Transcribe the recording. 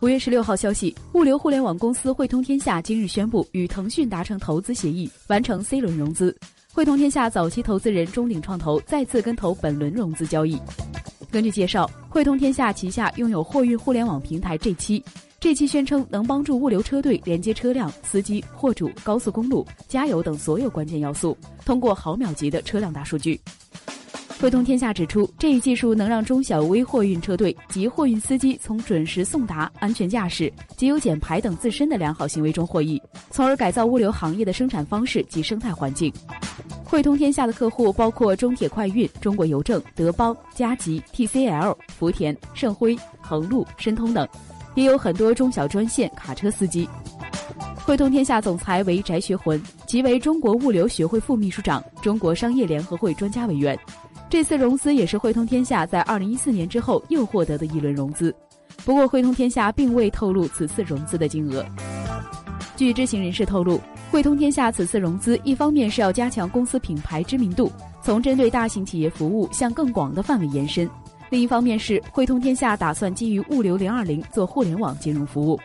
五月十六号消息，物流互联网公司汇通天下今日宣布与腾讯达成投资协议，完成 C 轮融资。汇通天下早期投资人中鼎创投再次跟投本轮融资交易。根据介绍，汇通天下旗下拥有货运互联网平台 G 七，G 七宣称能帮助物流车队连接车辆、司机、货主、高速公路、加油等所有关键要素，通过毫秒级的车辆大数据。汇通天下指出，这一技术能让中小微货运车队及货运司机从准时送达、安全驾驶、节油减排等自身的良好行为中获益，从而改造物流行业的生产方式及生态环境。汇通天下的客户包括中铁快运、中国邮政、德邦、嘉吉、TCL、福田、盛辉、恒路、申通等，也有很多中小专线卡车司机。汇通天下总裁为翟学魂，即为中国物流学会副秘书长、中国商业联合会专家委员。这次融资也是汇通天下在二零一四年之后又获得的一轮融资，不过汇通天下并未透露此次融资的金额。据知情人士透露，汇通天下此次融资一方面是要加强公司品牌知名度，从针对大型企业服务向更广的范围延伸；另一方面是汇通天下打算基于物流零二零做互联网金融服务。